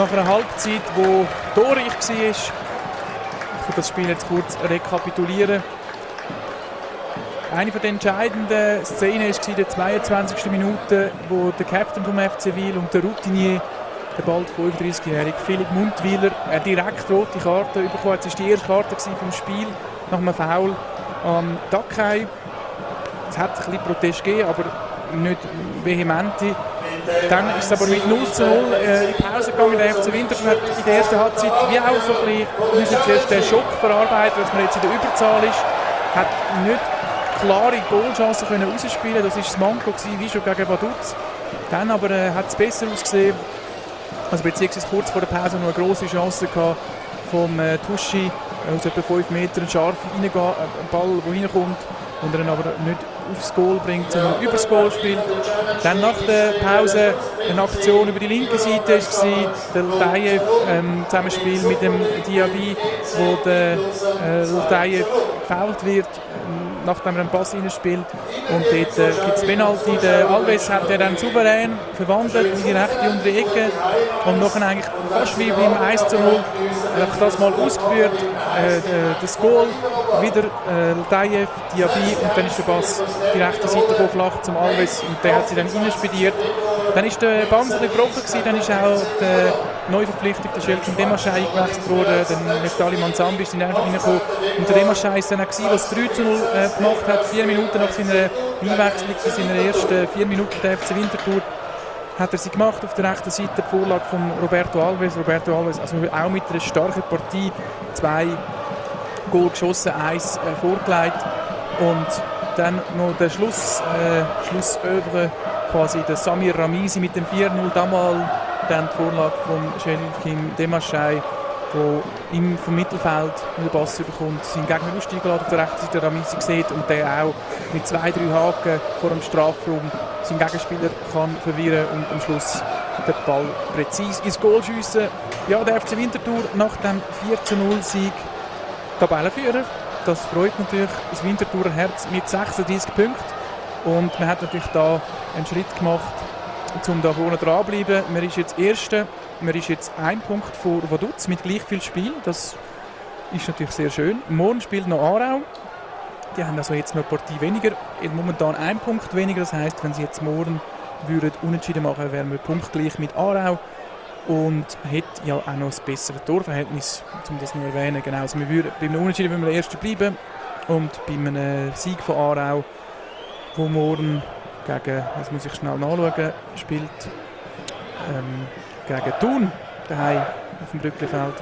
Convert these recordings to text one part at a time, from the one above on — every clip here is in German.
nach einer Halbzeit, wo torreich war. Ich das Spiel jetzt kurz rekapitulieren. Eine den entscheidenden Szenen war in der 22. Minute, wo der Captain vom FC Wil und der Routinier, der bald 35-jährige Philipp Mundwiler, eine direkt rote Karte bekommen hat. Das war die erste Karte vom Spiel nach einem Foul am Dakai. Es hat ein bisschen Protest gegeben, aber nicht vehemente. Dann ist es aber mit 0 zu 0 äh, in die Pause gegangen. Der FC Winterthur hat in der ersten Halbzeit wie auch so ein bisschen zuerst den Schock verarbeitet, dass man jetzt in der Überzahl ist. Hat nicht klare Goalchancen können rausspielen Das war das Manko, wie schon gegen Vaduz. Dann aber äh, hat es besser ausgesehen. Also beziehungsweise kurz vor der Pause noch eine grosse Chance gehabt vom äh, Tuschi aus etwa 5 Metern scharf reingehen, äh, ein Ball, der reinkommt und er ihn aber nicht aufs Goal bringt, sondern übers Goal spielt. Dann nach der Pause eine Aktion über die linke Seite war der Ltayev ähm, Zusammenspiel mit dem Diaby, wo der äh, Ltayev gefault wird nachdem er einen Pass spielt. Und dort äh, gibt es Penalty. Der Alves hat er dann souverän verwandelt in die rechte untere Ecke. Und nachher eigentlich fast wie beim 1 zu 0 das mal ausgeführt. Äh, das Goal wieder äh, Ltayev, Diaby und dann ist der Pass die rechte Seite flach zum Alves und der hat sie dann reinspediert. Dann ist der Banz gebrochen gewesen, dann ist auch der neu verpflichtete Schelken Demaschei eingewechselt worden, dann Neftali Manzambi ist reingekommen. Und der Demaschei ist dann gewesen, was 3 zu 0 äh, gemacht hat, vier Minuten nach seiner Einwechslung, in seiner ersten vier Minuten der FC Winterthur hat er sie gemacht auf der rechten Seite, die Vorlage von Roberto Alves. Roberto Alves, also auch mit einer starken Partie, zwei Goal geschossen, eins äh, vorgelegt. Und dann noch der Schluss, äh, Schlussövre quasi der Samir Ramisi mit dem 4-0 damals, dann die Vorlage von Shelkin Demaschei, der im vom Mittelfeld den Pass bekommt, seinen Gegner aussteigen auf der rechten Seite Ramisi sieht und der auch mit zwei, drei Haken vor dem Strafraum seinen Gegenspieler kann verwirren und am Schluss den Ball präzise ins Goal schiessen. Ja, der FC Winterthur nach dem 4 Sieg Tabellenführer. Das freut natürlich das Winterthurer Herz mit 36 Punkten. Und man hat natürlich da einen Schritt gemacht, um da vorne dran zu bleiben. Man ist jetzt Erster, man ist jetzt ein Punkt vor Vaduz mit gleich viel Spiel. Das ist natürlich sehr schön. Morgen spielt noch Aarau. Die haben also jetzt noch eine Partie weniger, momentan ein Punkt weniger. Das heißt, wenn sie jetzt morgen würden unentschieden machen, wären wir punktgleich mit Aarau und hat ja auch noch ein besseres Torverhältnis, um das zu erwähnen. Genau, also wir würden, beim Unentschieden würden wir Erster bleiben und bei einem Sieg von Aarau wo morgen gegen, das muss ich schnell nachschauen, spielt ähm, gegen Thun daheim auf dem Brücklifeld.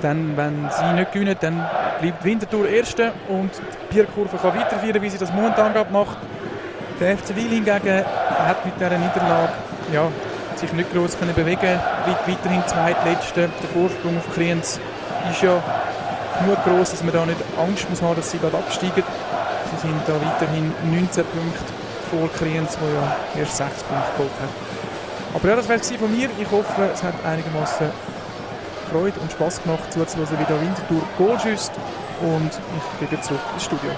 Dann, wenn sie nicht gewinnen, dann bleibt Winterthur Erste und die Bierkurve kann weiterführen, wie sie das momentan macht. Der FC Wil hingegen hat mit dieser Niederlage ja, sich nicht groß können bewegen bleibt weiterhin zweitletzte. Der Vorsprung auf Kriens ist ja nur groß, dass man da nicht Angst muss haben, dass sie gerade absteigen. Sie sind da weiterhin 19 Punkte vor Kriens, der ja erst 6 Punkte geholt hat. Aber ja, das war es von mir. Ich hoffe, es hat einigermaßen Freude und Spaß gemacht, zuzuhören, wie der Winterthur Goal schießt. Und ich gebe zurück ins Studio.